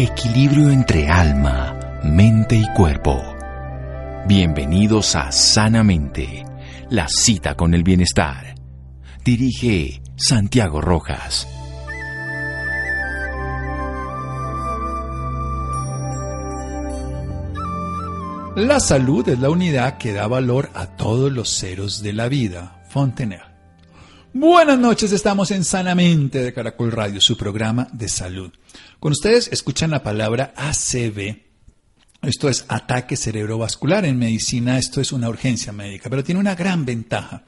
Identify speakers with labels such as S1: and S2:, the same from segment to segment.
S1: Equilibrio entre alma, mente y cuerpo. Bienvenidos a Sanamente, la cita con el bienestar. Dirige Santiago Rojas.
S2: La salud es la unidad que da valor a todos los ceros de la vida. Fontenelle. Buenas noches, estamos en Sanamente de Caracol Radio, su programa de salud. Con ustedes escuchan la palabra ACV. Esto es ataque cerebrovascular. En medicina esto es una urgencia médica, pero tiene una gran ventaja,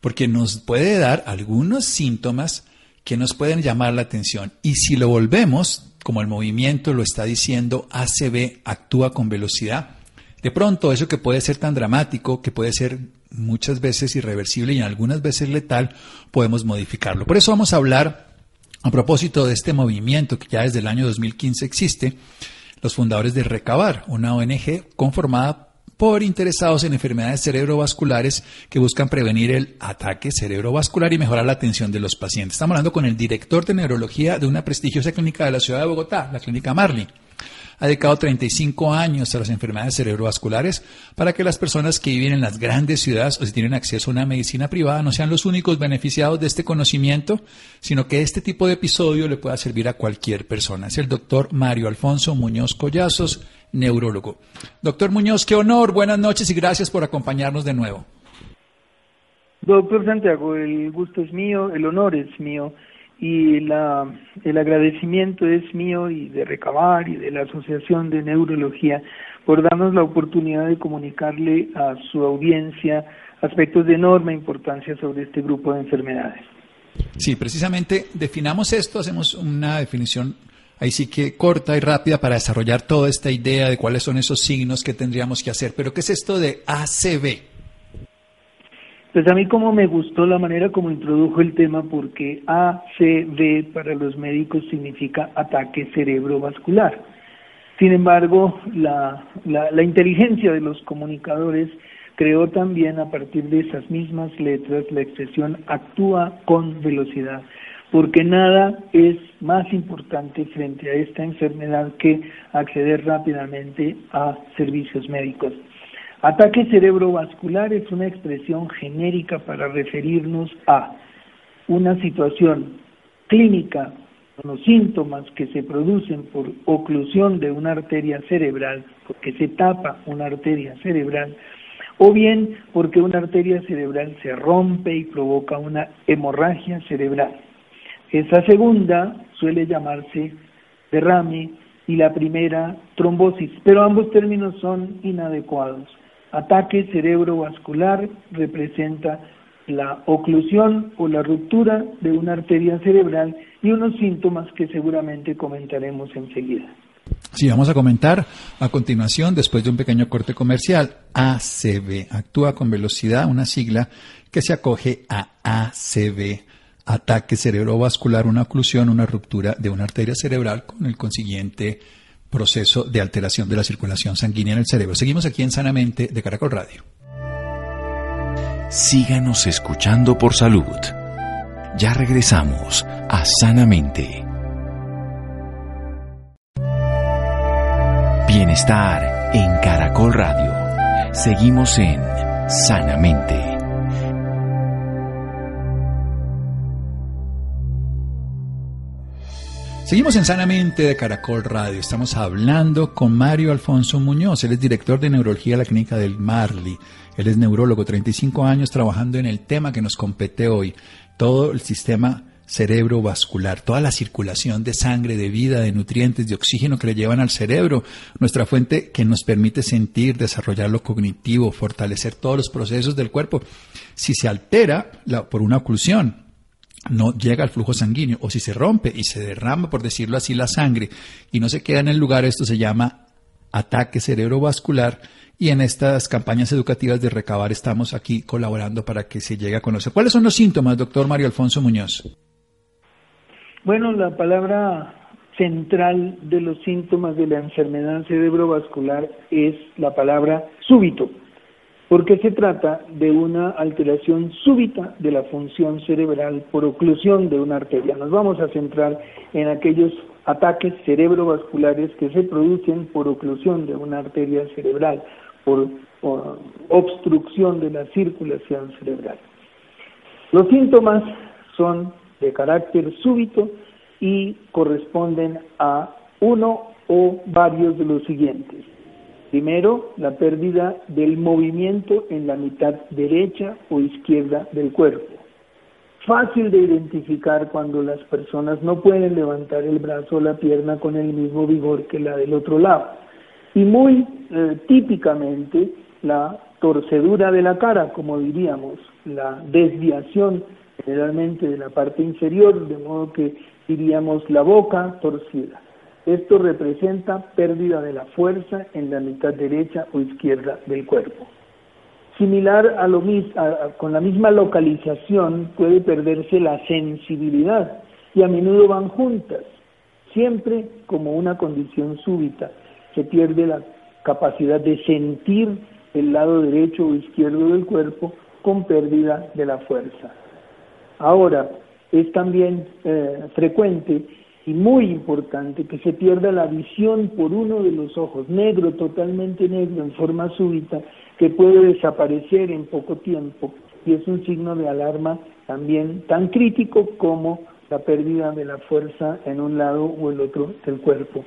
S2: porque nos puede dar algunos síntomas que nos pueden llamar la atención. Y si lo volvemos, como el movimiento lo está diciendo, ACV actúa con velocidad, de pronto, eso que puede ser tan dramático, que puede ser muchas veces irreversible y en algunas veces letal, podemos modificarlo. Por eso vamos a hablar a propósito de este movimiento que ya desde el año 2015 existe, los fundadores de Recabar, una ONG conformada por interesados en enfermedades cerebrovasculares que buscan prevenir el ataque cerebrovascular y mejorar la atención de los pacientes. Estamos hablando con el director de neurología de una prestigiosa clínica de la ciudad de Bogotá, la clínica Marley ha dedicado 35 años a las enfermedades cerebrovasculares para que las personas que viven en las grandes ciudades o si tienen acceso a una medicina privada no sean los únicos beneficiados de este conocimiento, sino que este tipo de episodio le pueda servir a cualquier persona. Es el doctor Mario Alfonso Muñoz Collazos, neurólogo. Doctor Muñoz, qué honor, buenas noches y gracias por acompañarnos de nuevo.
S3: Doctor Santiago, el gusto es mío, el honor es mío y la, el agradecimiento es mío y de Recabar y de la Asociación de Neurología por darnos la oportunidad de comunicarle a su audiencia aspectos de enorme importancia sobre este grupo de enfermedades.
S2: Sí, precisamente definamos esto, hacemos una definición ahí sí que corta y rápida para desarrollar toda esta idea de cuáles son esos signos que tendríamos que hacer. Pero ¿qué es esto de ACV?
S3: Pues a mí como me gustó la manera como introdujo el tema porque ACV para los médicos significa ataque cerebrovascular. Sin embargo, la, inteligencia de los comunicadores creó también a partir de esas mismas letras la expresión actúa con velocidad, porque nada es más importante frente a esta enfermedad que acceder rápidamente a servicios médicos. Ataque cerebrovascular es una expresión genérica para referirnos a una situación clínica, los síntomas que se producen por oclusión de una arteria cerebral, porque se tapa una arteria cerebral, o bien porque una arteria cerebral se rompe y provoca una hemorragia cerebral. Esa segunda suele llamarse derrame y la primera trombosis, pero ambos términos son inadecuados. Ataque cerebrovascular representa la oclusión o la ruptura de una arteria cerebral y unos síntomas que seguramente comentaremos enseguida.
S2: Sí, vamos a comentar a continuación, después de un pequeño corte comercial, ACV, actúa con velocidad, una sigla que se acoge a ACV, ataque cerebrovascular, una oclusión, una ruptura de una arteria cerebral con el consiguiente proceso de alteración de la circulación sanguínea en el cerebro. Seguimos aquí en Sanamente de Caracol Radio.
S1: Síganos escuchando por salud. Ya regresamos a Sanamente. Bienestar en Caracol Radio. Seguimos en Sanamente.
S2: Seguimos en Sanamente de Caracol Radio. Estamos hablando con Mario Alfonso Muñoz. Él es director de neurología de la clínica del Marley. Él es neurólogo, 35 años trabajando en el tema que nos compete hoy. Todo el sistema cerebrovascular, toda la circulación de sangre, de vida, de nutrientes, de oxígeno que le llevan al cerebro, nuestra fuente que nos permite sentir, desarrollar lo cognitivo, fortalecer todos los procesos del cuerpo. Si se altera por una oclusión, no llega al flujo sanguíneo o si se rompe y se derrama, por decirlo así, la sangre y no se queda en el lugar, esto se llama ataque cerebrovascular y en estas campañas educativas de recabar estamos aquí colaborando para que se llegue a conocer. ¿Cuáles son los síntomas, doctor Mario Alfonso Muñoz?
S3: Bueno, la palabra central de los síntomas de la enfermedad cerebrovascular es la palabra súbito. Porque se trata de una alteración súbita de la función cerebral por oclusión de una arteria. Nos vamos a centrar en aquellos ataques cerebrovasculares que se producen por oclusión de una arteria cerebral, por, obstrucción de la circulación cerebral. Los síntomas son de carácter súbito y corresponden a uno o varios de los siguientes. Primero, la pérdida del movimiento en la mitad derecha o izquierda del cuerpo fácil de identificar cuando las personas no pueden levantar el brazo o la pierna con el mismo vigor que la del otro lado. Y muy eh, típicamente la torcedura de la cara, como diríamos, la desviación generalmente de la parte inferior, de modo que diríamos la boca torcida. Esto representa pérdida de la fuerza en la mitad derecha o izquierda del cuerpo. Similar a lo mismo, con la misma localización puede perderse la sensibilidad y a menudo van juntas, siempre como una condición súbita. Se pierde la capacidad de sentir el lado derecho o izquierdo del cuerpo con pérdida de la fuerza. Ahora, es también eh, frecuente y muy importante que se pierda la visión por uno de los ojos, negro, totalmente negro, en forma súbita, que puede desaparecer en poco tiempo y es un signo de alarma también tan crítico como la pérdida de la fuerza en un lado o el otro del cuerpo.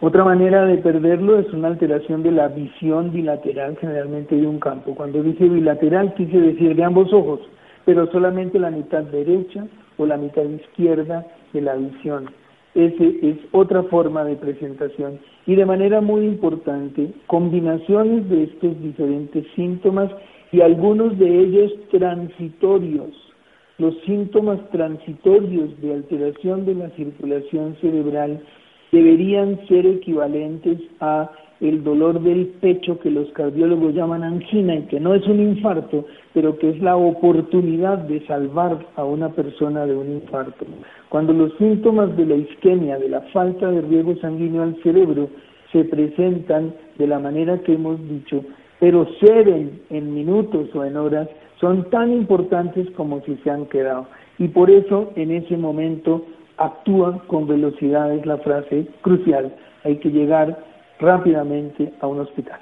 S3: Otra manera de perderlo es una alteración de la visión bilateral generalmente de un campo. Cuando dice bilateral quise decir de ambos ojos, pero solamente la mitad derecha o la mitad izquierda de la visión. Esa es otra forma de presentación y de manera muy importante, combinaciones de estos diferentes síntomas y algunos de ellos transitorios. Los síntomas transitorios de alteración de la circulación cerebral deberían ser equivalentes a el dolor del pecho que los cardiólogos llaman angina y que no es un infarto, pero que es la oportunidad de salvar a una persona de un infarto. Cuando los síntomas de la isquemia, de la falta de riego sanguíneo al cerebro, se presentan de la manera que hemos dicho, pero ceden en minutos o en horas, son tan importantes como si se han quedado. Y por eso en ese momento actúa con velocidad, es la frase crucial. Hay que llegar rápidamente a un hospital.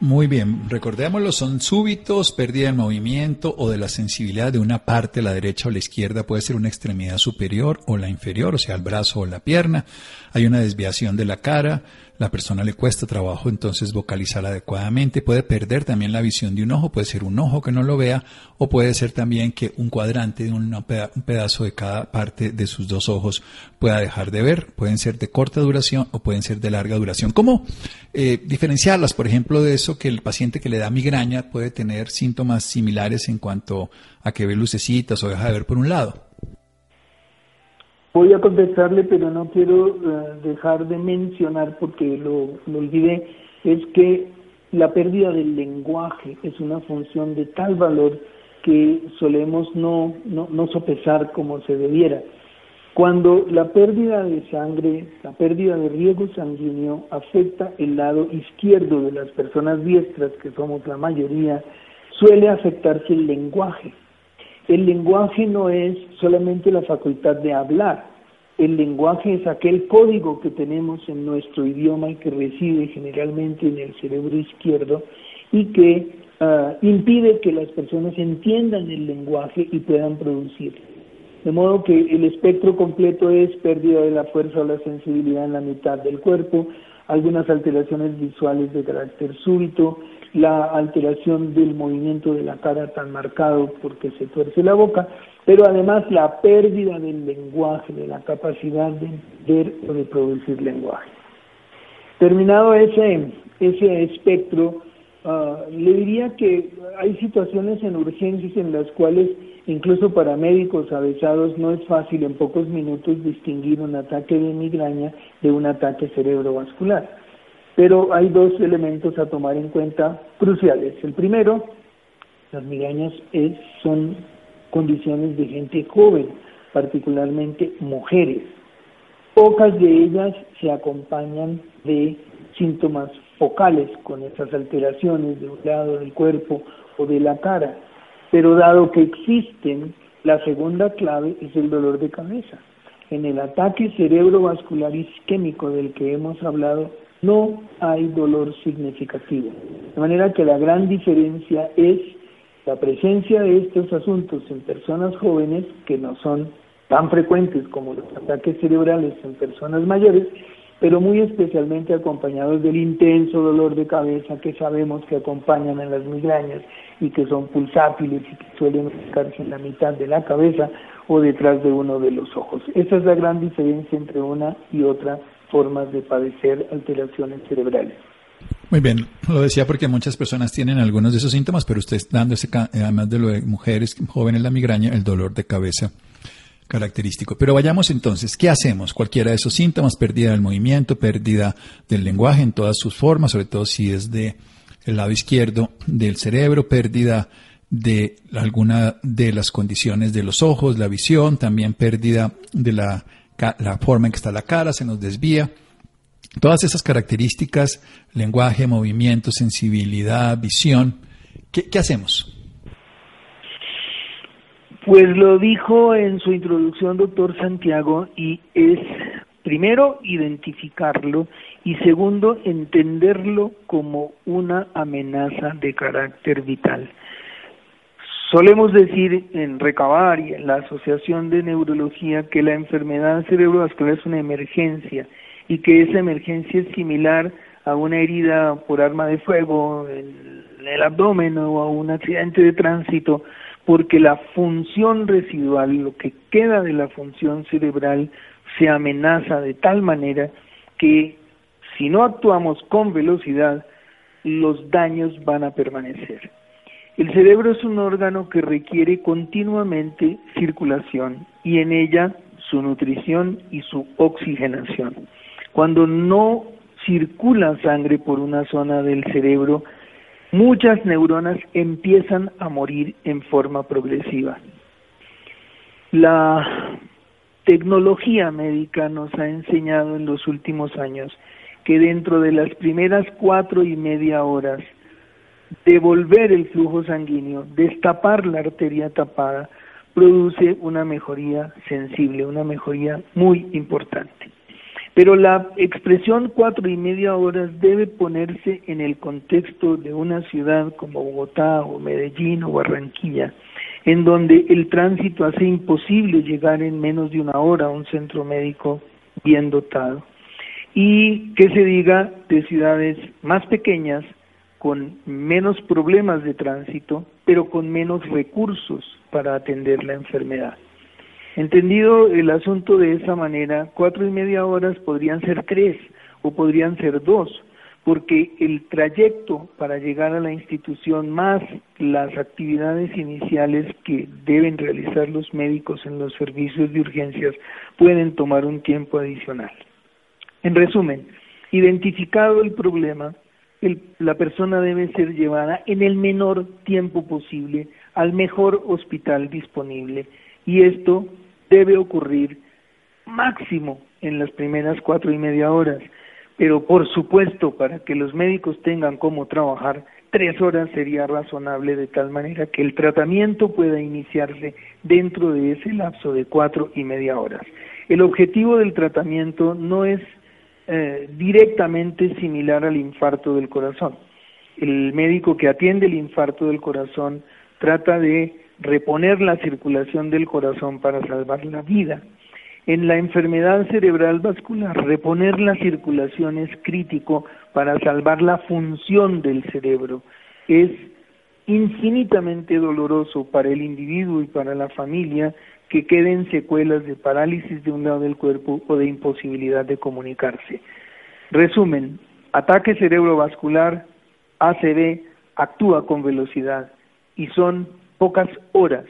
S2: Muy bien, recordémoslo, son súbitos, pérdida de movimiento o de la sensibilidad de una parte, la derecha o la izquierda, puede ser una extremidad superior o la inferior, o sea, el brazo o la pierna. Hay una desviación de la cara, la persona le cuesta trabajo entonces vocalizar adecuadamente, puede perder también la visión de un ojo, puede ser un ojo que no lo vea o puede ser también que un cuadrante de un pedazo de cada parte de sus dos ojos pueda dejar de ver, pueden ser de corta duración o pueden ser de larga duración. ¿Cómo eh, diferenciarlas? Por ejemplo, de eso que el paciente que le da migraña puede tener síntomas similares en cuanto a que ve lucecitas o deja de ver por un lado.
S3: Voy a contestarle, pero no quiero eh, dejar de mencionar, porque lo, olvidé, es que la pérdida del lenguaje es una función de tal valor que solemos no, no, no sopesar como se debiera. Cuando la pérdida de sangre, la pérdida de riego sanguíneo afecta el lado izquierdo de las personas diestras, que somos la mayoría, suele afectarse el lenguaje. El lenguaje no es solamente la facultad de hablar. El lenguaje es aquel código que tenemos en nuestro idioma y que reside generalmente en el cerebro izquierdo y que ah, impide que las personas entiendan el lenguaje y puedan producirlo. De modo que el espectro completo es pérdida de la fuerza o la sensibilidad en la mitad del cuerpo, algunas alteraciones visuales de carácter súbito, la alteración del movimiento de la cara tan marcado porque se tuerce la boca, pero además la pérdida del lenguaje, de la capacidad de ver o de producir lenguaje. Terminado ese, ese espectro, ah, le diría que hay situaciones en urgencias en las cuales incluso para médicos avesados no es fácil en pocos minutos distinguir un ataque de migraña de un ataque cerebrovascular. Pero hay dos elementos a tomar en cuenta cruciales. El primero, las migrañas son condiciones de gente joven, particularmente mujeres. Pocas de ellas se acompañan de síntomas focales con esas alteraciones de un lado del cuerpo o de la cara. Pero dado que existen, la segunda clave es el dolor de cabeza. En el ataque cerebrovascular isquémico del que hemos hablado, no hay dolor significativo. De manera que la gran diferencia es la presencia de estos asuntos en personas jóvenes, que no son tan frecuentes como los ataques cerebrales en personas mayores, pero muy especialmente acompañados del intenso dolor de cabeza que sabemos que acompañan en las migrañas y que son pulsátiles y que suelen ubicarse en la mitad de la cabeza o detrás de uno de los ojos. Esa es la gran diferencia entre una y otra formas de padecer alteraciones cerebrales.
S2: Muy bien, lo decía porque muchas personas tienen algunos de esos síntomas, pero usted dando ese, además de lo de mujeres jóvenes la migraña, el dolor de cabeza característico. Pero vayamos entonces, ¿qué hacemos? Cualquiera de esos síntomas, pérdida del movimiento, pérdida del lenguaje en todas sus formas, sobre todo si es de el lado izquierdo del cerebro, pérdida de alguna de las condiciones de los ojos, la visión, también pérdida de la, la forma en que está la cara, se nos desvía. Todas esas características, lenguaje, movimiento, sensibilidad, visión, ¿qué, qué hacemos?
S3: Pues lo dijo en su introducción doctor Santiago y es primero identificarlo y segundo entenderlo como una amenaza de carácter vital. Solemos decir en Recabar y en la Asociación de Neurología que la enfermedad cerebrovascular es una emergencia y que esa emergencia es similar a una herida por arma de fuego en el abdomen o a un accidente de tránsito porque la función residual, lo que queda de la función cerebral, se amenaza de tal manera que si no actuamos con velocidad, los daños van a permanecer. El cerebro es un órgano que requiere continuamente circulación y en ella su nutrición y su oxigenación. Cuando no circula sangre por una zona del cerebro, muchas neuronas empiezan a morir en forma progresiva. La tecnología médica nos ha enseñado en los últimos años que dentro de las primeras cuatro y media horas devolver el flujo sanguíneo, destapar la arteria tapada, produce una mejoría sensible, una mejoría muy importante. Pero la expresión cuatro y media horas debe ponerse en el contexto de una ciudad como Bogotá o Medellín o Barranquilla, en donde el tránsito hace imposible llegar en menos de una hora a un centro médico bien dotado. Y que se diga de ciudades más pequeñas, con menos problemas de tránsito, pero con menos recursos para atender la enfermedad. Entendido el asunto de esa manera, cuatro y media horas podrían ser tres o podrían ser dos, porque el trayecto para llegar a la institución más las actividades iniciales que deben realizar los médicos en los servicios de urgencias pueden tomar un tiempo adicional. En resumen, identificado el problema, la persona debe ser llevada en el menor tiempo posible al mejor hospital disponible y esto debe ocurrir máximo en las primeras cuatro y media horas, pero por supuesto para que los médicos tengan cómo trabajar, tres horas sería razonable de tal manera que el tratamiento pueda iniciarse dentro de ese lapso de cuatro y media horas. El objetivo del tratamiento no es eh, directamente similar al infarto del corazón. El médico que atiende el infarto del corazón trata de reponer la circulación del corazón para salvar la vida. En la enfermedad cerebral vascular, reponer la circulación es crítico para salvar la función del cerebro. Es infinitamente doloroso para el individuo y para la familia que queden secuelas de parálisis de un lado del cuerpo o de imposibilidad de comunicarse. Resumen, ataque cerebrovascular, ACV, actúa con velocidad y son pocas horas.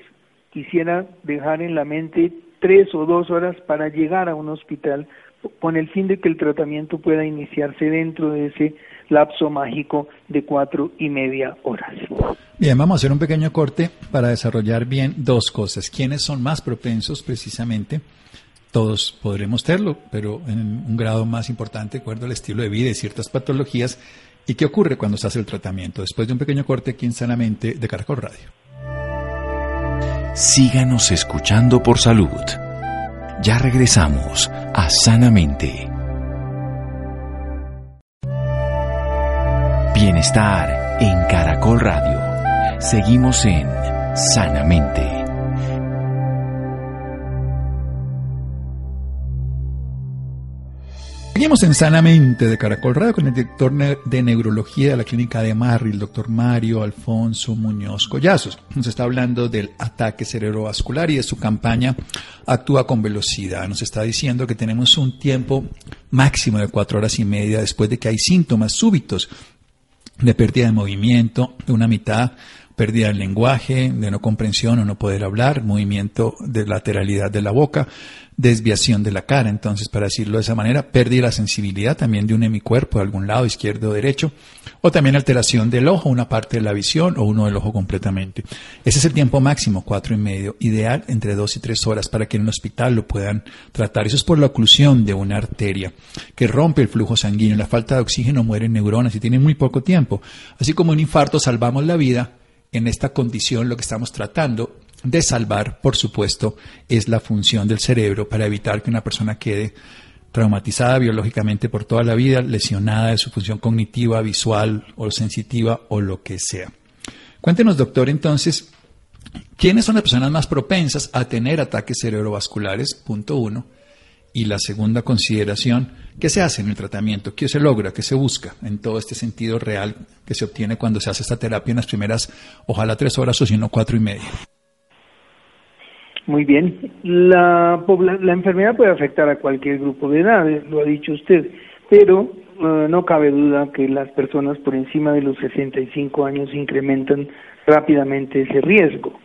S3: Quisiera dejar en la mente tres o dos horas para llegar a un hospital con el fin de que el tratamiento pueda iniciarse dentro de ese lapso mágico de cuatro y media horas.
S2: Bien, vamos a hacer un pequeño corte para desarrollar bien dos cosas. ¿Quiénes son más propensos precisamente? Todos podremos serlo, pero en un grado más importante, de acuerdo al estilo de vida y ciertas patologías, ¿Y qué ocurre cuando se hace el tratamiento? Después de un pequeño corte aquí en Sanamente de Caracol Radio.
S1: Síganos escuchando por salud. Ya regresamos a Sanamente. Bienestar en Caracol Radio. Seguimos en Sanamente.
S2: Seguimos en Sanamente de Caracol Radio con el director de neurología de la clínica de Marri, doctor Mario Alfonso Muñoz Collazos. Nos está hablando del ataque cerebrovascular y de su campaña Actúa con velocidad. Nos está diciendo que tenemos un tiempo máximo de cuatro horas y media después de que hay síntomas súbitos de pérdida de movimiento, de una mitad pérdida del lenguaje, de no comprensión o no poder hablar, movimiento de lateralidad de la boca, desviación de la cara. Entonces, para decirlo de esa manera, pérdida la sensibilidad también de un hemicuerpo de algún lado, izquierdo o derecho, o también alteración del ojo, una parte de la visión o uno del ojo completamente. Ese es el tiempo máximo, cuatro y medio, ideal entre dos y tres horas para que en el hospital lo puedan tratar. Eso es por la oclusión de una arteria que rompe el flujo sanguíneo. La falta de oxígeno mueren neuronas y tiene muy poco tiempo. Así como un infarto salvamos la vida, en esta condición lo que estamos tratando de salvar, por supuesto, es la función del cerebro para evitar que una persona quede traumatizada biológicamente por toda la vida, lesionada de su función cognitiva, visual o sensitiva o lo que sea. Cuéntenos, doctor, entonces, ¿quiénes son las personas más propensas a tener ataques cerebrovasculares? Punto uno. Y la segunda consideración, ¿qué se hace en el tratamiento? ¿Qué se logra? ¿Qué se busca en todo este sentido real que se obtiene cuando se hace esta terapia en las primeras, ojalá tres horas o si no cuatro y media?
S3: Muy bien. La, la enfermedad puede afectar a cualquier grupo de edad, lo ha dicho usted, pero eh, no cabe duda que las personas por encima de los 65 años incrementan rápidamente ese riesgo.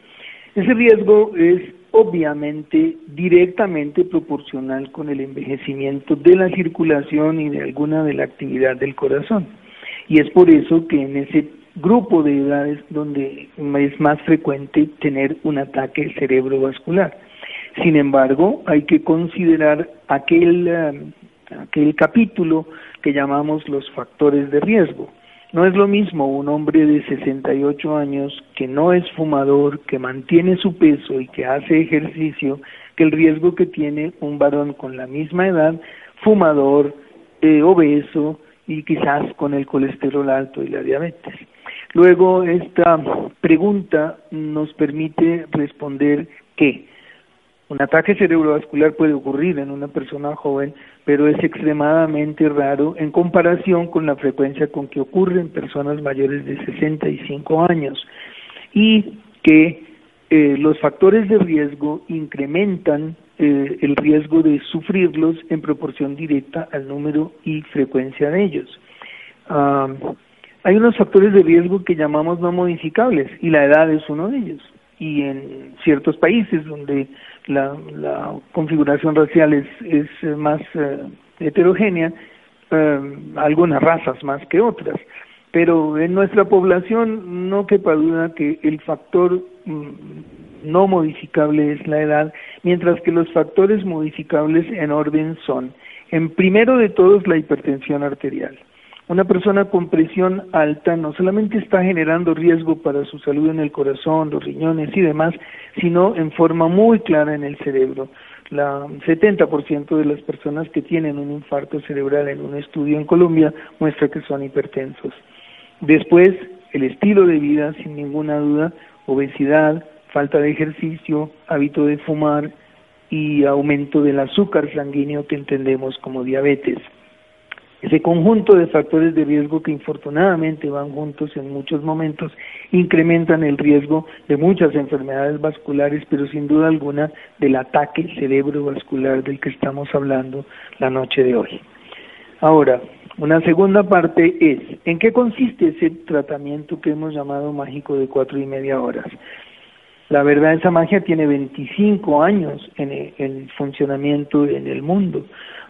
S3: Ese riesgo es obviamente directamente proporcional con el envejecimiento de la circulación y de alguna de la actividad del corazón. Y es por eso que en ese grupo de edades donde es más frecuente tener un ataque cerebrovascular. Sin embargo, hay que considerar aquel, eh, aquel capítulo que llamamos los factores de riesgo. No es lo mismo un hombre de 68 años que no es fumador, que mantiene su peso y que hace ejercicio, que el riesgo que tiene un varón con la misma edad, fumador, eh, obeso y quizás con el colesterol alto y la diabetes. Luego, esta pregunta nos permite responder que un ataque cerebrovascular puede ocurrir en una persona joven, pero es extremadamente raro en comparación con la frecuencia con que ocurre en personas mayores de 65 años y que eh, los factores de riesgo incrementan eh, el riesgo de sufrirlos en proporción directa al número y frecuencia de ellos. Ah, hay unos factores de riesgo que llamamos no modificables y la edad es uno de ellos y en ciertos países donde la, configuración racial es, es más eh, heterogénea, eh, algunas razas más que otras. Pero en nuestra población no quepa duda que el factor mm, no modificable es la edad, mientras que los factores modificables en orden son, en primero de todos, la hipertensión arterial. Una persona con presión alta no solamente está generando riesgo para su salud en el corazón, los riñones y demás, sino en forma muy clara en el cerebro. La 70% de las personas que tienen un infarto cerebral en un estudio en Colombia muestra que son hipertensos. Después, el estilo de vida, sin ninguna duda, obesidad, falta de ejercicio, hábito de fumar y aumento del azúcar sanguíneo que entendemos como diabetes. Ese conjunto de factores de riesgo que infortunadamente van juntos en muchos momentos incrementan el riesgo de muchas enfermedades vasculares, pero sin duda alguna del ataque cerebrovascular del que estamos hablando la noche de hoy. Ahora, una segunda parte es, ¿en qué consiste ese tratamiento que hemos llamado mágico de cuatro y media horas? La verdad, esa magia tiene 25 años en el funcionamiento en el mundo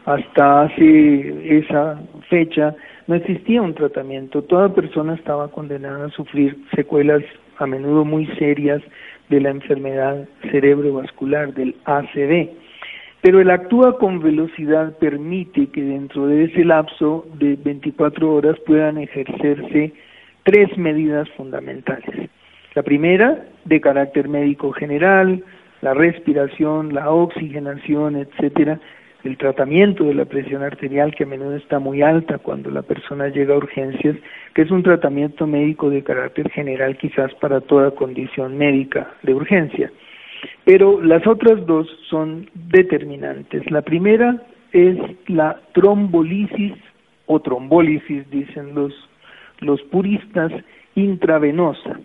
S3: hasta hace esa fecha no existía un tratamiento. Toda persona estaba condenada a sufrir secuelas a menudo muy serias de la enfermedad cerebrovascular, del ACV. pero el actúa con velocidad permite que dentro de ese lapso de 24 horas puedan ejercerse tres medidas fundamentales. La primera, de carácter médico general, la respiración, la oxigenación, etcétera, el tratamiento de la presión arterial que a menudo está muy alta cuando la persona llega a urgencias, que es un tratamiento médico de carácter general quizás para toda condición médica de urgencia. Pero las otras dos son determinantes. La primera es la trombolisis o trombólisis, dicen los, los puristas, intravenosa.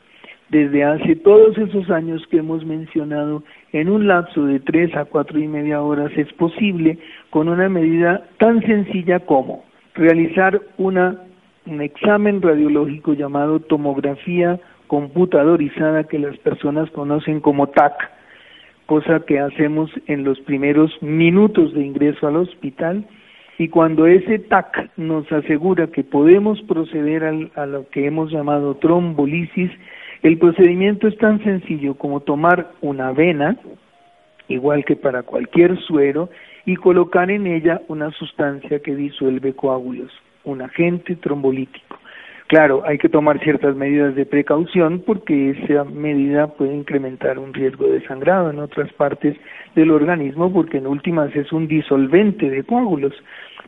S3: Desde hace todos esos años que hemos mencionado, en un lapso de tres a cuatro y media horas es posible con una medida tan sencilla como realizar una, un examen radiológico llamado tomografía computadorizada que las personas conocen como TAC, cosa que hacemos en los primeros minutos de ingreso al hospital. Y cuando ese TAC nos asegura que podemos proceder a lo que hemos llamado trombolisis, el procedimiento es tan sencillo como tomar una vena, igual que para cualquier suero, y colocar en ella una sustancia que disuelve coágulos, un agente trombolítico. Claro, hay que tomar ciertas medidas de precaución porque esa medida puede incrementar un riesgo de sangrado en otras partes del organismo porque en últimas es un disolvente de coágulos,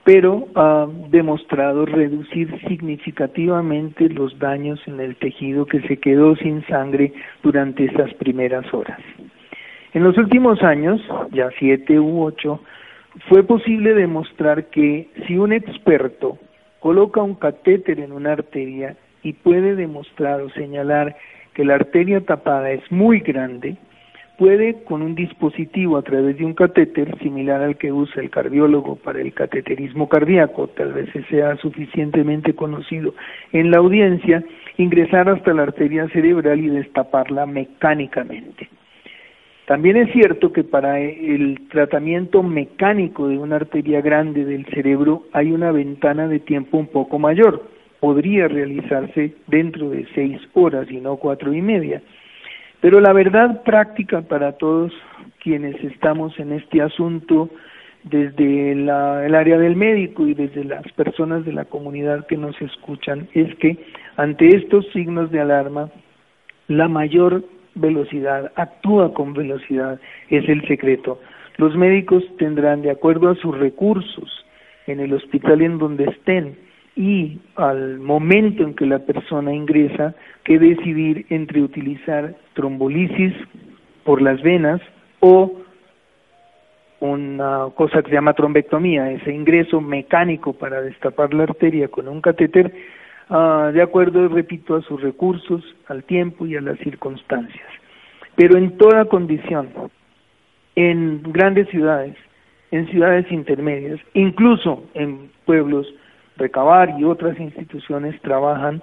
S3: pero ha demostrado reducir significativamente los daños en el tejido que se quedó sin sangre durante esas primeras horas. En los últimos años, ya siete u ocho, fue posible demostrar que si un experto coloca un catéter en una arteria y puede demostrar o señalar que la arteria tapada es muy grande, puede con un dispositivo a través de un catéter similar al que usa el cardiólogo para el cateterismo cardíaco, tal vez sea suficientemente conocido en la audiencia, ingresar hasta la arteria cerebral y destaparla mecánicamente. También es cierto que para el tratamiento mecánico de una arteria grande del cerebro hay una ventana de tiempo un poco mayor. Podría realizarse dentro de seis horas y no cuatro y media. Pero la verdad práctica para todos quienes estamos en este asunto, desde el área del médico y desde las personas de la comunidad que nos escuchan, es que ante estos signos de alarma, la mayor velocidad, actúa con velocidad, es el secreto. Los médicos tendrán, de acuerdo a sus recursos, en el hospital en donde estén y al momento en que la persona ingresa, que decidir entre utilizar trombolisis por las venas o una cosa que se llama trombectomía, ese ingreso mecánico para destapar la arteria con un catéter Ah, de acuerdo, repito, a sus recursos, al tiempo y a las circunstancias. Pero en toda condición, en grandes ciudades, en ciudades intermedias, incluso en pueblos, Recabar y otras instituciones trabajan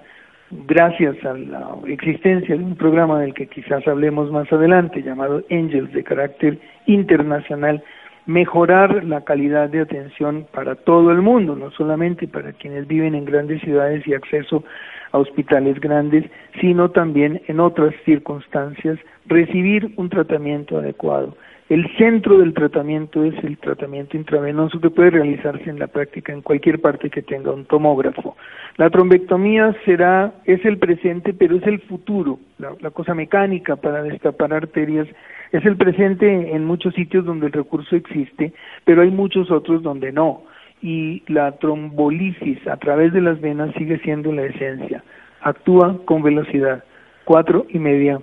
S3: gracias a la existencia de un programa del que quizás hablemos más adelante, llamado Angels, de carácter internacional, mejorar la calidad de atención para todo el mundo, no solamente para quienes viven en grandes ciudades y acceso a hospitales grandes, sino también en otras circunstancias recibir un tratamiento adecuado. El centro del tratamiento es el tratamiento intravenoso que puede realizarse en la práctica en cualquier parte que tenga un tomógrafo. La trombectomía será, es el presente, pero es el futuro, la, cosa mecánica para destapar arterias es el presente en muchos sitios donde el recurso existe, pero hay muchos otros donde no. Y la trombolisis a través de las venas sigue siendo la esencia. Actúa con velocidad, cuatro y media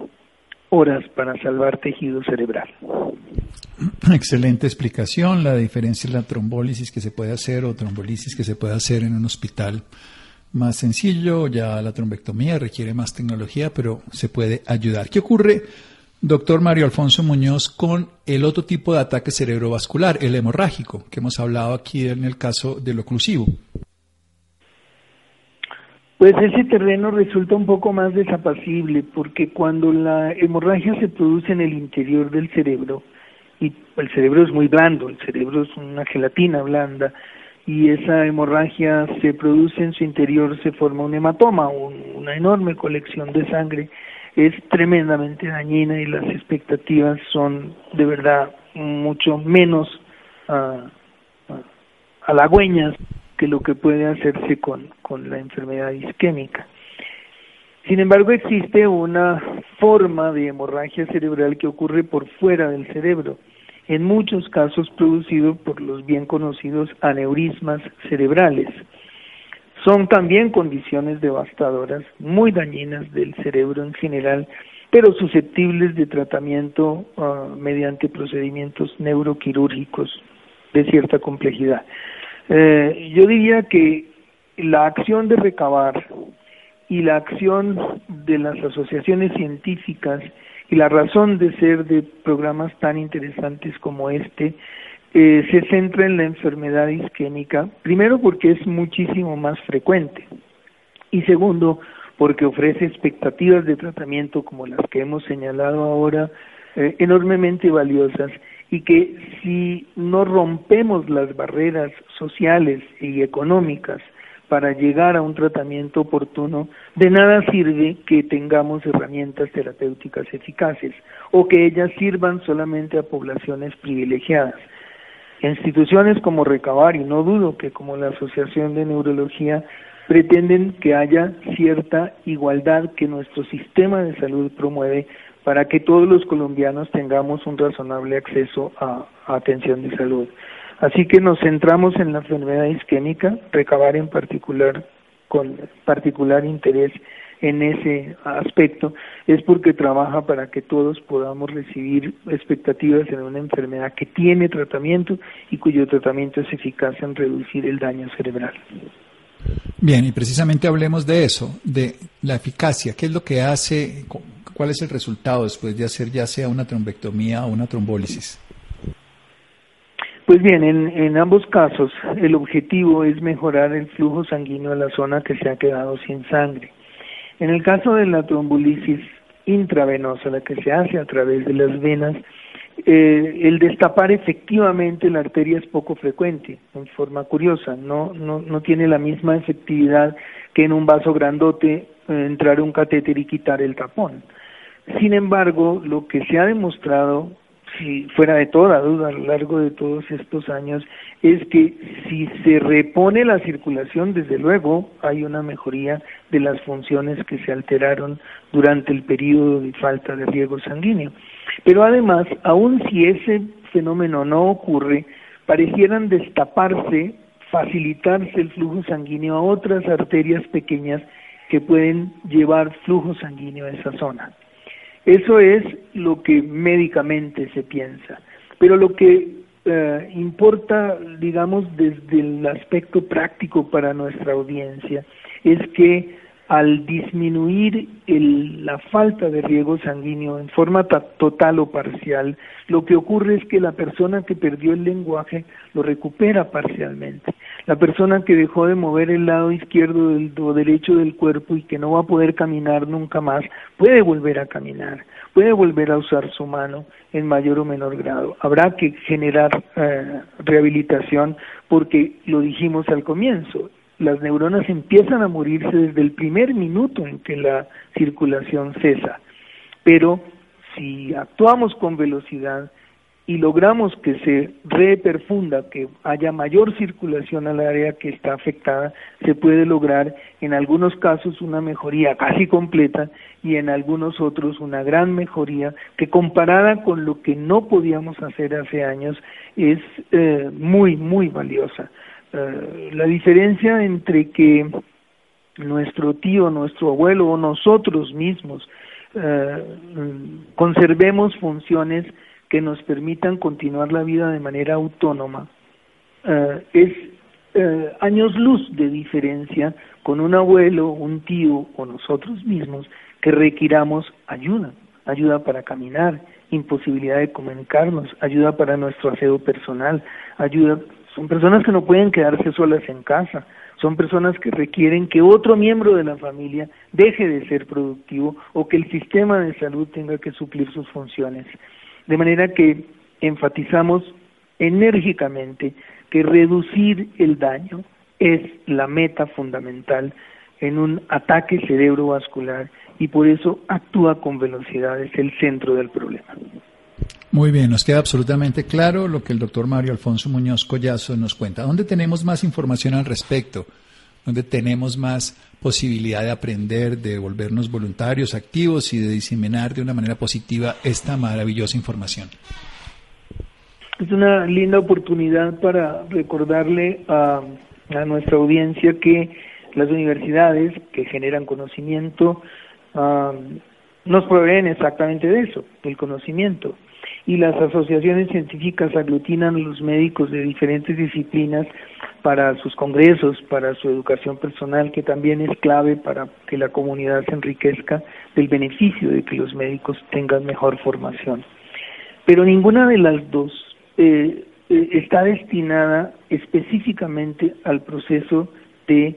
S3: horas para salvar tejido cerebral.
S2: Excelente explicación. La diferencia es la trombólisis que se puede hacer o trombolisis que se puede hacer en un hospital más sencillo. Ya la trombectomía requiere más tecnología, pero se puede ayudar. ¿Qué ocurre? Doctor Mario Alfonso Muñoz, con el otro tipo de ataque cerebrovascular, el hemorrágico, que hemos hablado aquí en el caso del oclusivo.
S3: Pues ese terreno resulta un poco más desapacible porque cuando la hemorragia se produce en el interior del cerebro, y el cerebro es muy blando, el cerebro es una gelatina blanda, y esa hemorragia se produce en su interior, se forma un hematoma, una enorme colección de sangre es tremendamente dañina y las expectativas son de verdad mucho menos halagüeñas que lo que puede hacerse con, con la enfermedad isquémica. Sin embargo, existe una forma de hemorragia cerebral que ocurre por fuera del cerebro, en muchos casos producido por los bien conocidos aneurismas cerebrales. Son también condiciones devastadoras, muy dañinas del cerebro en general, pero susceptibles de tratamiento ah, mediante procedimientos neuroquirúrgicos de cierta complejidad. Eh, yo diría que la acción de recabar y la acción de las asociaciones científicas y la razón de ser de programas tan interesantes como este eh, se centra en la enfermedad isquémica, primero porque es muchísimo más frecuente y segundo porque ofrece expectativas de tratamiento como las que hemos señalado ahora eh, enormemente valiosas y que si no rompemos las barreras sociales y económicas para llegar a un tratamiento oportuno, de nada sirve que tengamos herramientas terapéuticas eficaces o que ellas sirvan solamente a poblaciones privilegiadas. Instituciones como Recabar, y no dudo que como la Asociación de Neurología, pretenden que haya cierta igualdad que nuestro sistema de salud promueve para que todos los colombianos tengamos un razonable acceso a, atención de salud. Así que nos centramos en la enfermedad isquémica, recabar en particular con particular interés en ese aspecto es porque trabaja para que todos podamos recibir expectativas en una enfermedad que tiene tratamiento y cuyo tratamiento es eficaz en reducir el daño cerebral.
S2: Bien, y precisamente hablemos de eso, de la eficacia, qué es lo que hace, cuál es el resultado después de hacer ya sea una trombectomía o una trombólisis.
S3: Pues bien, en, ambos casos el objetivo es mejorar el flujo sanguíneo a la zona que se ha quedado sin sangre. En el caso de la trombolisis intravenosa, la que se hace a través de las venas, eh, el destapar efectivamente la arteria es poco frecuente, en forma curiosa, no, no, no tiene la misma efectividad que en un vaso grandote eh, entrar un catéter y quitar el tapón. Sin embargo, lo que se ha demostrado si fuera de toda duda a lo largo de todos estos años, es que si se repone la circulación, desde luego hay una mejoría de las funciones que se alteraron durante el periodo de falta de riego sanguíneo. Pero además, aun si ese fenómeno no ocurre, parecieran destaparse, facilitarse el flujo sanguíneo a otras arterias pequeñas que pueden llevar flujo sanguíneo a esa zona. Eso es lo que médicamente se piensa. Pero lo que eh, importa, digamos, desde el aspecto práctico para nuestra audiencia, es que al disminuir la falta de riego sanguíneo en forma total o parcial, lo que ocurre es que la persona que perdió el lenguaje lo recupera parcialmente. La persona que dejó de mover el lado izquierdo del, o derecho del cuerpo y que no va a poder caminar nunca más, puede volver a caminar, puede volver a usar su mano en mayor o menor grado. Habrá que generar eh, rehabilitación porque lo dijimos al comienzo, las neuronas empiezan a morirse desde el primer minuto en que la circulación cesa. Pero si actuamos con velocidad y logramos que se reperfunda, que haya mayor circulación al área que está afectada, se puede lograr en algunos casos una mejoría casi completa y en algunos otros una gran mejoría que comparada con lo que no podíamos hacer hace años es eh, muy, muy valiosa. Eh, la diferencia entre que nuestro tío, nuestro abuelo o nosotros mismos eh, conservemos funciones que nos permitan continuar la vida de manera autónoma eh, es años luz de diferencia con un abuelo, un tío o nosotros mismos que requiramos ayuda, ayuda para caminar, imposibilidad de comunicarnos, ayuda para nuestro aseo personal, ayuda son personas que no pueden quedarse solas en casa, son personas que requieren que otro miembro de la familia deje de ser productivo o que el sistema de salud tenga que suplir sus funciones. De manera que enfatizamos enérgicamente que reducir el daño es la meta fundamental en un ataque cerebrovascular y por eso actúa con velocidad, es el centro del problema.
S2: Muy bien, nos queda absolutamente claro lo que el doctor Mario Alfonso Muñoz Collazo nos cuenta. ¿Dónde tenemos más información al respecto? ¿Dónde tenemos más posibilidad de aprender, de volvernos voluntarios, activos y de diseminar de una manera positiva esta maravillosa información?
S3: Es una linda oportunidad para recordarle a, a nuestra audiencia que las universidades que generan conocimiento um, nos proveen exactamente de eso, del conocimiento. Y las asociaciones científicas aglutinan a los médicos de diferentes disciplinas para sus congresos, para su educación personal, que también es clave para que la comunidad se enriquezca del beneficio de que los médicos tengan mejor formación. Pero ninguna de las dos eh, eh está destinada específicamente al proceso de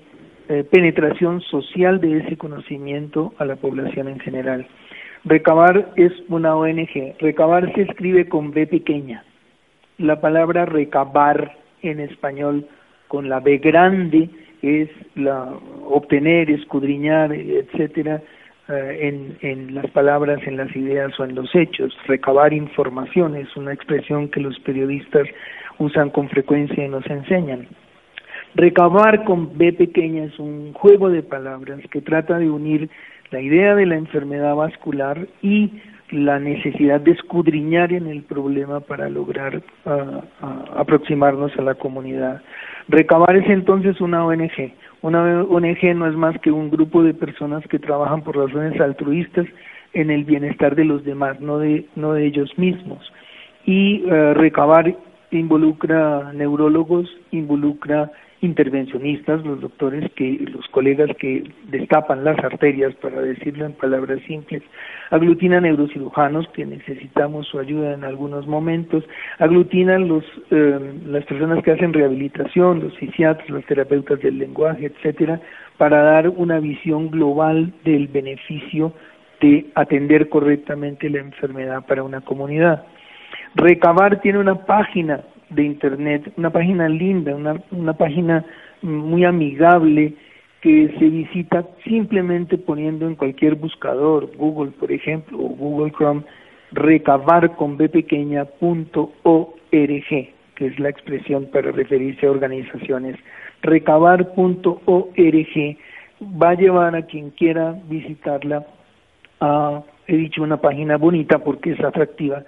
S3: eh, penetración social de ese conocimiento a la población en general. Recabar es una ONG. Recabar se escribe con B pequeña. La palabra recabar en español con la B grande es la obtener, escudriñar, etcétera, eh, en, en las palabras, en las ideas o en los hechos. Recabar información es una expresión que los periodistas usan con frecuencia y nos enseñan. Recabar con B pequeña es un juego de palabras que trata de unir la idea de la enfermedad vascular y la necesidad de escudriñar en el problema para lograr uh, aproximarnos a la comunidad. Recabar es entonces una ONG. Una ONG no es más que un grupo de personas que trabajan por razones altruistas en el bienestar de los demás, no de, no de ellos mismos. Y uh, recabar involucra neurólogos, involucra intervencionistas, los doctores que, los colegas que destapan las arterias, para decirlo en palabras simples, aglutinan neurocirujanos que necesitamos su ayuda en algunos momentos, aglutinan los, eh, las personas que hacen rehabilitación, los fisiatras, los terapeutas del lenguaje, etcétera, para dar una visión global del beneficio de atender correctamente la enfermedad para una comunidad. Recabar tiene una página de Internet, una página linda, una, una página muy amigable que se visita simplemente poniendo en cualquier buscador, Google por ejemplo, o Google Chrome, recabar con b pequeña punto org, que es la expresión para referirse a organizaciones. Recabar.org va a llevar a quien quiera visitarla a, he dicho, una página bonita porque es atractiva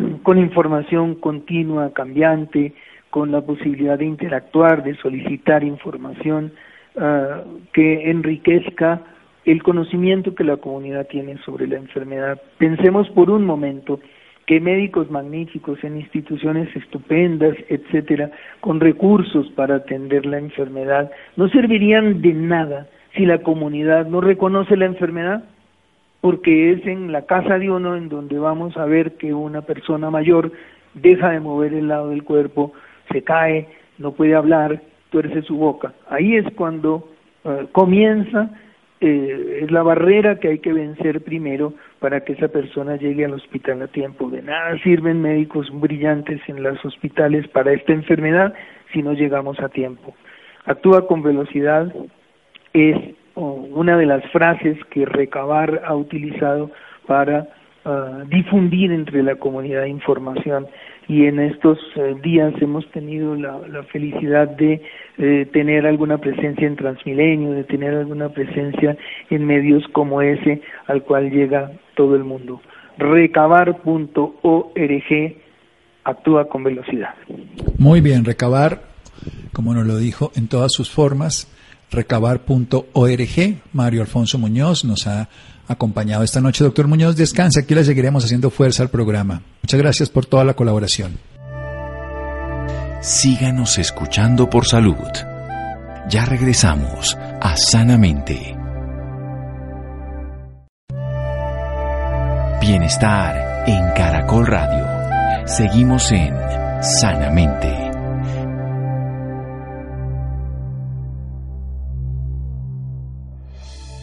S3: con información continua, cambiante, con la posibilidad de interactuar, de solicitar información uh, que enriquezca el conocimiento que la comunidad tiene sobre la enfermedad. Pensemos por un momento que médicos magníficos en instituciones estupendas, etcétera, con recursos para atender la enfermedad, no servirían de nada si la comunidad no reconoce la enfermedad porque es en la casa de uno en donde vamos a ver que una persona mayor deja de mover el lado del cuerpo, se cae, no puede hablar, tuerce su boca. Ahí es cuando uh, comienza, eh, es la barrera que hay que vencer primero para que esa persona llegue al hospital a tiempo. De nada sirven médicos brillantes en los hospitales para esta enfermedad si no llegamos a tiempo. Actúa con velocidad, es una de las frases que Recabar ha utilizado para uh, difundir entre la comunidad información y en estos uh, días hemos tenido la, la felicidad de eh, tener alguna presencia en Transmilenio, de tener alguna presencia en medios como ese al cual llega todo el mundo. Recabar.org actúa con velocidad.
S2: Muy bien, recabar, como nos lo dijo, en todas sus formas recabar.org. Mario Alfonso Muñoz nos ha acompañado esta noche. Doctor Muñoz, descansa, aquí le seguiremos haciendo fuerza al programa. Muchas gracias por toda la colaboración.
S1: Síganos escuchando por salud. Ya regresamos a Sanamente. Bienestar en Caracol Radio. Seguimos en Sanamente.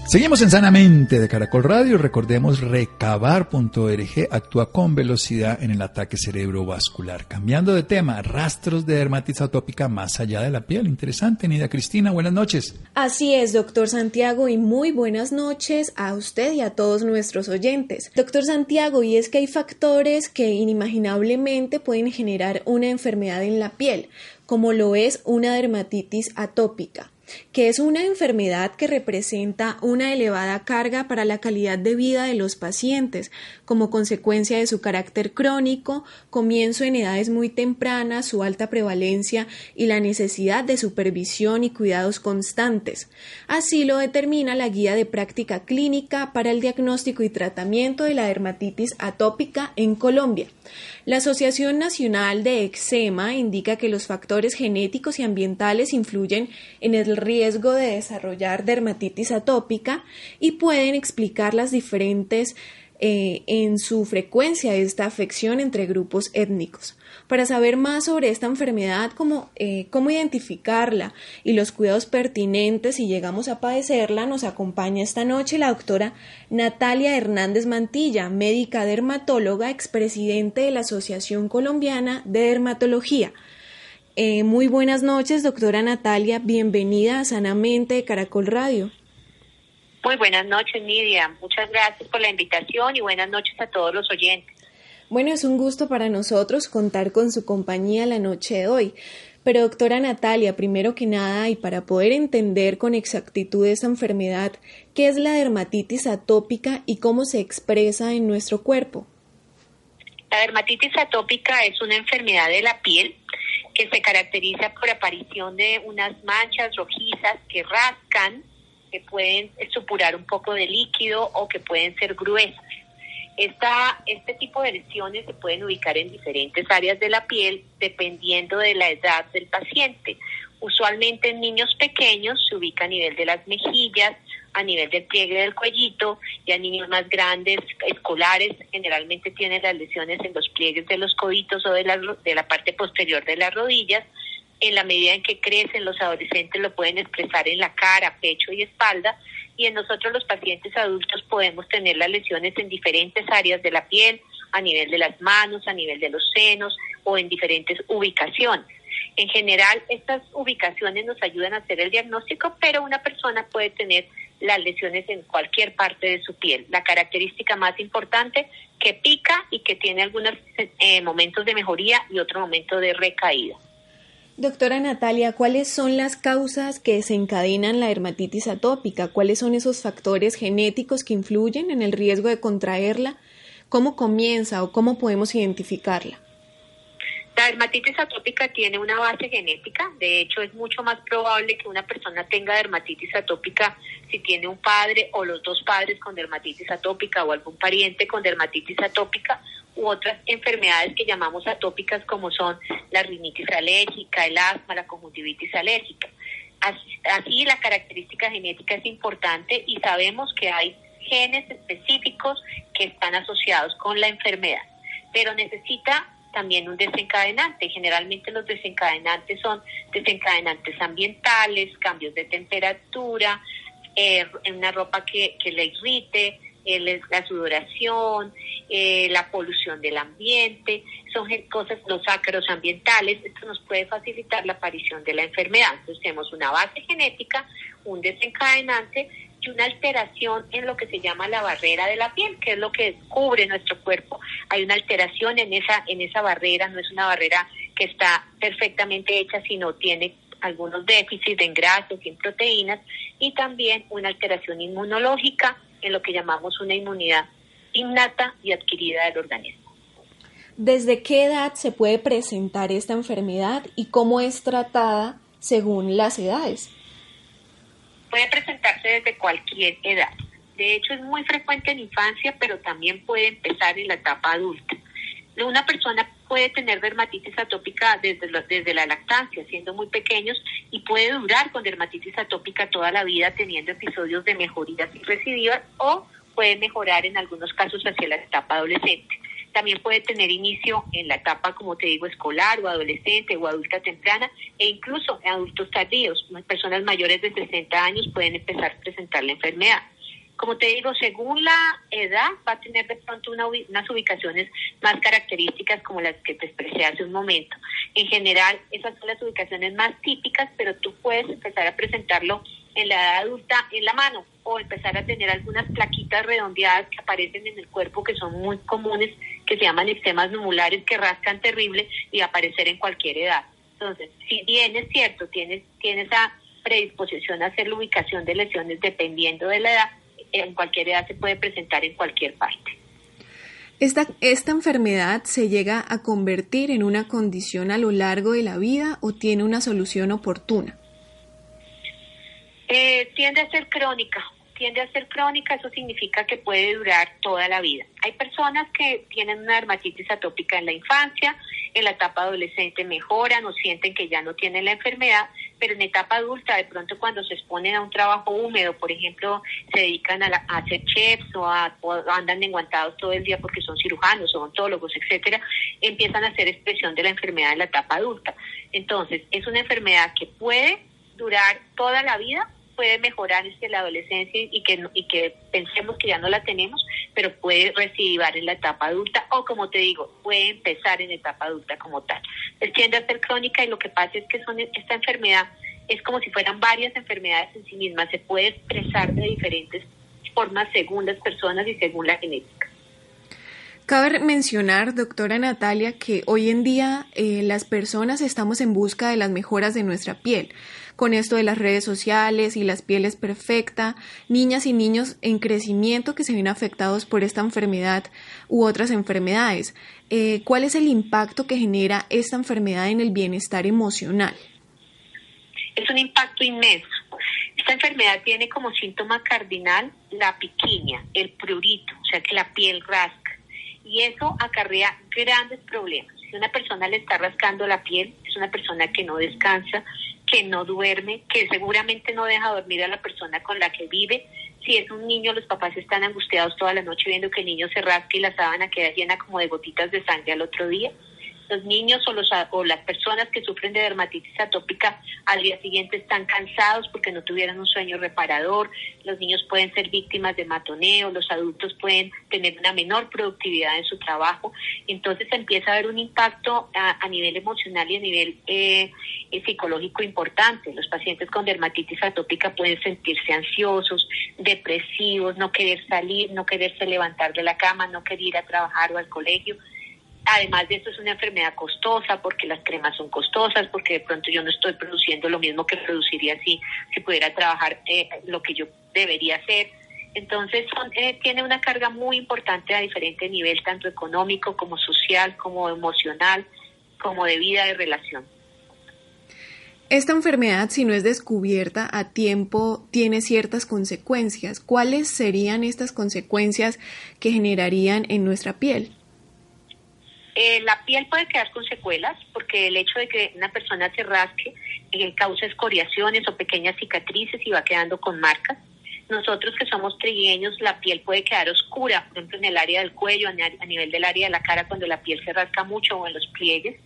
S2: Seguimos en Sanamente de Caracol Radio. Recordemos recabar.org actúa con velocidad en el ataque cerebrovascular. Cambiando de tema, rastros de dermatitis atópica más allá de la piel. Interesante, Nida Cristina, buenas noches.
S4: Así es, doctor Santiago, y muy buenas noches a usted y a todos nuestros oyentes. Doctor Santiago, y es que hay factores que inimaginablemente pueden generar una enfermedad en la piel, como lo es una dermatitis atópica que es una enfermedad que representa una elevada carga para la calidad de vida de los pacientes como consecuencia de su carácter crónico, comienzo en edades muy tempranas, su alta prevalencia y la necesidad de supervisión y cuidados constantes. Así lo determina la Guía de Práctica Clínica para el Diagnóstico y Tratamiento de la Dermatitis Atópica en Colombia. La Asociación Nacional de Eczema indica que los factores genéticos y ambientales influyen en el riesgo de desarrollar dermatitis atópica y pueden explicar las diferentes eh, en su frecuencia de esta afección entre grupos étnicos. Para saber más sobre esta enfermedad, cómo, eh, cómo identificarla y los cuidados pertinentes si llegamos a padecerla, nos acompaña esta noche la doctora Natalia Hernández Mantilla, médica dermatóloga, expresidente de la Asociación Colombiana de Dermatología. Eh, muy buenas noches, doctora Natalia. Bienvenida a Sanamente de Caracol Radio.
S5: Muy buenas noches, Nidia. Muchas gracias por la invitación y buenas noches a todos los oyentes.
S4: Bueno, es un gusto para nosotros contar con su compañía la noche de hoy. Pero doctora Natalia, primero que nada, y para poder entender con exactitud esa enfermedad, ¿qué es la dermatitis atópica y cómo se expresa en nuestro cuerpo?
S5: La dermatitis atópica es una enfermedad de la piel que se caracteriza por aparición de unas manchas rojizas que rascan, que pueden supurar un poco de líquido o que pueden ser gruesas. Esta, este tipo de lesiones se pueden ubicar en diferentes áreas de la piel dependiendo de la edad del paciente. Usualmente en niños pequeños se ubica a nivel de las mejillas, a nivel del pliegue del cuellito y a niños más grandes, escolares, generalmente tienen las lesiones en los pliegues de los coditos o de la, de la parte posterior de las rodillas. En la medida en que crecen, los adolescentes lo pueden expresar en la cara, pecho y espalda. Y en nosotros los pacientes adultos podemos tener las lesiones en diferentes áreas de la piel, a nivel de las manos, a nivel de los senos o en diferentes ubicaciones. En general, estas ubicaciones nos ayudan a hacer el diagnóstico, pero una persona puede tener las lesiones en cualquier parte de su piel. La característica más importante que pica y que tiene algunos eh, momentos de mejoría y otro momento de recaída.
S4: Doctora Natalia, ¿cuáles son las causas que desencadenan la dermatitis atópica? ¿Cuáles son esos factores genéticos que influyen en el riesgo de contraerla? ¿Cómo comienza o cómo podemos identificarla?
S5: La dermatitis atópica tiene una base genética, de hecho es mucho más probable que una persona tenga dermatitis atópica si tiene un padre o los dos padres con dermatitis atópica o algún pariente con dermatitis atópica u otras enfermedades que llamamos atópicas como son la rinitis alérgica, el asma, la conjuntivitis alérgica. Así, la característica genética es importante y sabemos que hay genes específicos que están asociados con la enfermedad, pero necesita también un desencadenante. Generalmente los desencadenantes son desencadenantes ambientales, cambios de temperatura, eh, una ropa que, que le irrite, eh, la sudoración, eh, la polución del ambiente, son cosas, los ácaros ambientales, esto nos puede facilitar la aparición de la enfermedad. Entonces tenemos una base genética, un desencadenante y una alteración en lo que se llama la barrera de la piel, que es lo que cubre nuestro cuerpo. Hay una alteración en esa, en esa barrera, no es una barrera que está perfectamente hecha, sino tiene algunos déficits en grasas y en proteínas y también una alteración inmunológica en lo que llamamos una inmunidad innata y adquirida del organismo.
S4: ¿Desde qué edad se puede presentar esta enfermedad y cómo es tratada según las edades?
S5: Puede presentarse desde cualquier edad. De hecho, es muy frecuente en infancia, pero también puede empezar en la etapa adulta. Una persona puede tener dermatitis atópica desde, desde la lactancia, siendo muy pequeños, y puede durar con dermatitis atópica toda la vida teniendo episodios de mejorías y recidivas o puede mejorar en algunos casos hacia la etapa adolescente. También puede tener inicio en la etapa, como te digo, escolar o adolescente o adulta temprana e incluso en adultos tardíos. Personas mayores de 60 años pueden empezar a presentar la enfermedad. Como te digo, según la edad va a tener de pronto unas ubicaciones más características como las que te expresé hace un momento. En general, esas son las ubicaciones más típicas, pero tú puedes empezar a presentarlo en la edad adulta en la mano o empezar a tener algunas plaquitas redondeadas que aparecen en el cuerpo que son muy comunes, que se llaman eczemas numulares que rascan terrible y aparecer en cualquier edad. Entonces, si bien es cierto, tienes, tienes esa predisposición a hacer la ubicación de lesiones dependiendo de la edad, en cualquier edad se puede presentar en cualquier parte.
S4: Esta, ¿Esta enfermedad se llega a convertir en una condición a lo largo de la vida o tiene una solución oportuna?
S5: Eh, tiende a ser crónica, tiende a ser crónica, eso significa que puede durar toda la vida. Hay personas que tienen una dermatitis atópica en la infancia, en la etapa adolescente mejoran o sienten que ya no tienen la enfermedad, pero en etapa adulta, de pronto cuando se exponen a un trabajo húmedo, por ejemplo, se dedican a, hacer chefs o, andan enguantados todo el día porque son cirujanos, o odontólogos, etcétera, empiezan a hacer expresión de la enfermedad en la etapa adulta. Entonces, es una enfermedad que puede durar toda la vida puede mejorar este, la adolescencia y que, y que pensemos que ya no la tenemos, pero puede recidir en la etapa adulta o, como te digo, puede empezar en etapa adulta como tal. Es tiende a ser crónica y lo que pasa es que son esta enfermedad es como si fueran varias enfermedades en sí mismas, se puede expresar de diferentes formas según las personas y según la genética.
S4: Cabe mencionar, doctora Natalia, que hoy en día eh, las personas estamos en busca de las mejoras de nuestra piel con esto de las redes sociales y las pieles perfecta, niñas y niños en crecimiento que se ven afectados por esta enfermedad u otras enfermedades. Eh, ¿Cuál es el impacto que genera esta enfermedad en el bienestar emocional?
S5: Es un impacto inmenso. Esta enfermedad tiene como síntoma cardinal la piquiña, el prurito, o sea que la piel rasca. Y eso acarrea grandes problemas. Si una persona le está rascando la piel, es una persona que no descansa, que no duerme, que seguramente no deja dormir a la persona con la que vive. Si es un niño, los papás están angustiados toda la noche viendo que el niño se rasca y la sábana queda llena como de gotitas de sangre al otro día los niños o, los, o las personas que sufren de dermatitis atópica al día siguiente están cansados porque no tuvieron un sueño reparador, los niños pueden ser víctimas de matoneo, los adultos pueden tener una menor productividad en su trabajo, entonces empieza a haber un impacto a, nivel emocional y a nivel eh, eh, psicológico importante. Los pacientes con dermatitis atópica pueden sentirse ansiosos, depresivos, no querer salir, no quererse levantar de la cama, no querer ir a trabajar o al colegio Además de esto es una enfermedad costosa porque las cremas son costosas, porque de pronto yo no estoy produciendo lo mismo que produciría si, si pudiera trabajar eh, lo que yo debería hacer. Entonces eh, tiene una carga muy importante a diferente nivel, tanto económico como social, como emocional, como de vida, de relación.
S4: Esta enfermedad, si no es descubierta a tiempo, tiene ciertas consecuencias. ¿Cuáles serían estas consecuencias que generarían en nuestra piel?
S5: Eh, la piel puede quedar con secuelas porque el hecho de que una persona se rasque eh, causa escoriaciones o pequeñas cicatrices y va quedando con marcas. Nosotros que somos trigueños, la piel puede quedar oscura, por ejemplo en el área del cuello, a nivel del área de la cara cuando la piel se rasca mucho o en los pliegues.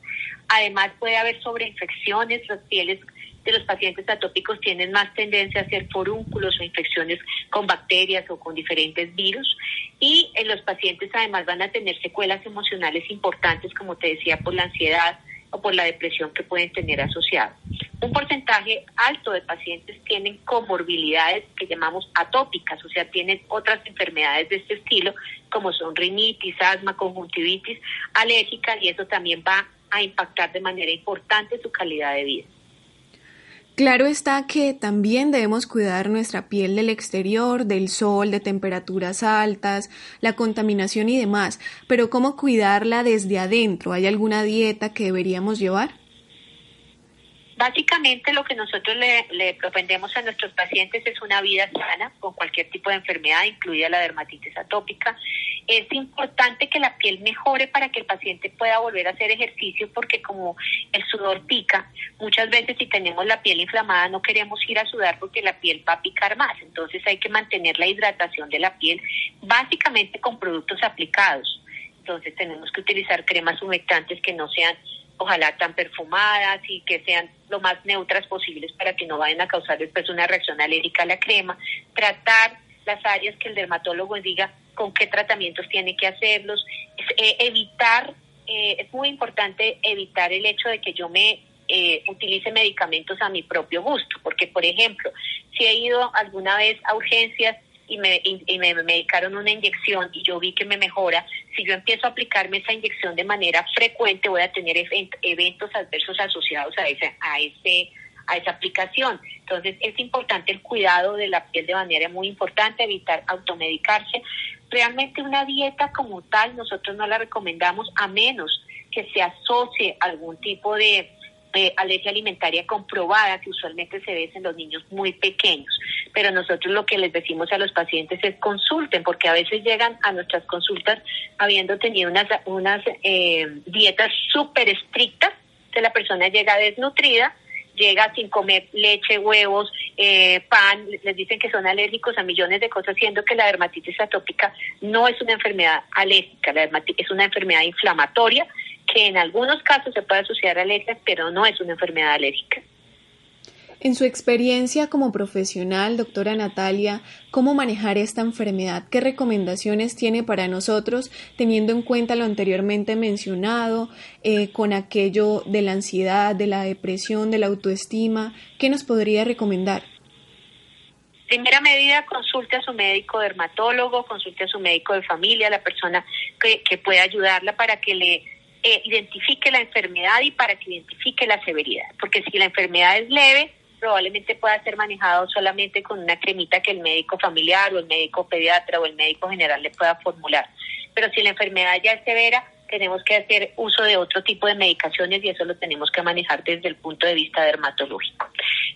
S5: Además puede haber sobreinfecciones, las pieles de los pacientes atópicos tienen más tendencia a ser forúnculos o infecciones con bacterias o con diferentes virus. Y en los pacientes además van a tener secuelas emocionales importantes, como te decía, por la ansiedad o por la depresión que pueden tener asociado. Un porcentaje alto de pacientes tienen comorbilidades que llamamos atópicas, o sea, tienen otras enfermedades de este estilo, como son rinitis, asma, conjuntivitis, alérgica, y eso también va a impactar de manera importante su calidad de vida.
S4: Claro está que también debemos cuidar nuestra piel del exterior, del sol, de temperaturas altas, la contaminación y demás, pero ¿cómo cuidarla desde adentro? ¿Hay alguna dieta que deberíamos llevar?
S5: Básicamente lo que nosotros le, le, propendemos a nuestros pacientes es una vida sana con cualquier tipo de enfermedad, incluida la dermatitis atópica. Es importante que la piel mejore para que el paciente pueda volver a hacer ejercicio porque como el sudor pica, muchas veces si tenemos la piel inflamada no queremos ir a sudar porque la piel va a picar más. Entonces hay que mantener la hidratación de la piel básicamente con productos aplicados. Entonces tenemos que utilizar cremas humectantes que no sean ojalá tan perfumadas y que sean lo más neutras posibles para que no vayan a causar después una reacción alérgica a la crema, tratar las áreas que el dermatólogo diga con qué tratamientos tiene que hacerlos, eh, evitar, eh, es muy importante evitar el hecho de que yo me eh, utilice medicamentos a mi propio gusto, porque por ejemplo, si he ido alguna vez a urgencias y me, y, me medicaron una inyección y yo vi que me mejora, si yo empiezo a aplicarme esa inyección de manera frecuente voy a tener eventos adversos asociados a ese, a ese a esa aplicación. Entonces es importante el cuidado de la piel de manera muy importante, evitar automedicarse. Realmente una dieta como tal nosotros no la recomendamos a menos que se asocie algún tipo de eh, alergia alimentaria comprobada que usualmente se ve en los niños muy pequeños. Pero nosotros lo que les decimos a los pacientes es consulten, porque a veces llegan a nuestras consultas habiendo tenido unas, unas eh, dietas súper estrictas, que la persona llega desnutrida, llega sin comer leche, huevos, eh, pan, les dicen que son alérgicos a millones de cosas, siendo que la dermatitis atópica no es una enfermedad alérgica, la dermatitis es una enfermedad inflamatoria que en algunos casos se puede asociar a alergias, pero no es una enfermedad alérgica.
S4: En su experiencia como profesional, doctora Natalia, ¿cómo manejar esta enfermedad? ¿Qué recomendaciones tiene para nosotros, teniendo en cuenta lo anteriormente mencionado, eh, con aquello de la ansiedad, de la depresión, de la autoestima? ¿Qué nos podría recomendar?
S5: Primera medida, consulte a su médico dermatólogo, consulte a su médico de familia, la persona que, que pueda ayudarla para que le eh, identifique la enfermedad y para que identifique la severidad. Porque si la enfermedad es leve, probablemente pueda ser manejado solamente con una cremita que el médico familiar o el médico pediatra o el médico general le pueda formular. Pero si la enfermedad ya es severa, tenemos que hacer uso de otro tipo de medicaciones y eso lo tenemos que manejar desde el punto de vista dermatológico.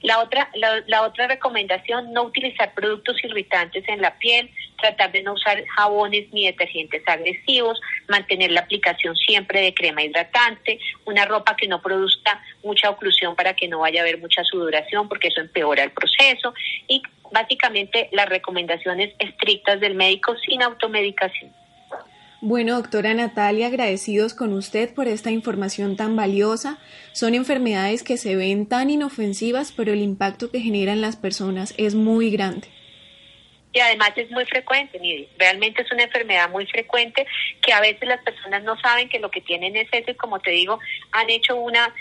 S5: La otra, la, otra recomendación, no utilizar productos irritantes en la piel, tratar de no usar jabones ni detergentes agresivos, mantener la aplicación siempre de crema hidratante, una ropa que no produzca mucha oclusión para que no vaya a haber mucha sudoración porque eso empeora el proceso y básicamente las recomendaciones estrictas del médico sin automedicación.
S4: Bueno, doctora Natalia, agradecidos con usted por esta información tan valiosa. Son enfermedades que se ven tan inofensivas, pero el impacto que generan las personas es muy grande
S5: y además es muy frecuente, realmente es una enfermedad muy frecuente que a veces las personas no saben que lo que tienen es eso y como te digo, han hecho una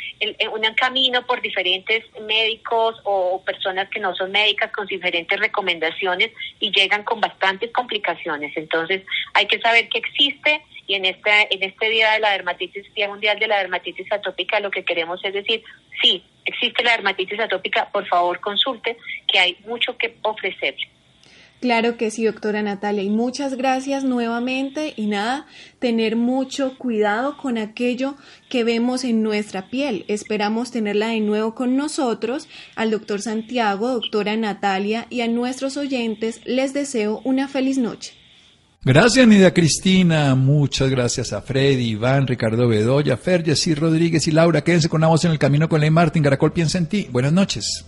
S5: un camino por diferentes médicos o personas que no son médicas con diferentes recomendaciones y llegan con bastantes complicaciones. Entonces hay que saber que existe y en este, en este día de la dermatitis, Día Mundial de la Dermatitis Atópica, lo que queremos es decir, sí, existe la dermatitis atópica, por favor consulte, que hay mucho que ofrecerle.
S4: Claro que sí, doctora Natalia, y muchas gracias nuevamente y nada, tener mucho cuidado con aquello que vemos en nuestra piel. Esperamos tenerla de nuevo con nosotros. Al doctor Santiago, doctora Natalia y a nuestros oyentes les deseo una feliz noche.
S2: Gracias, Nida Cristina. Muchas gracias a Freddy, Iván, Ricardo Bedoya, Fer, Jessy Rodríguez y Laura. Quédense con la voz en el camino con Ley Martín. Garacol piensa en ti. Buenas noches.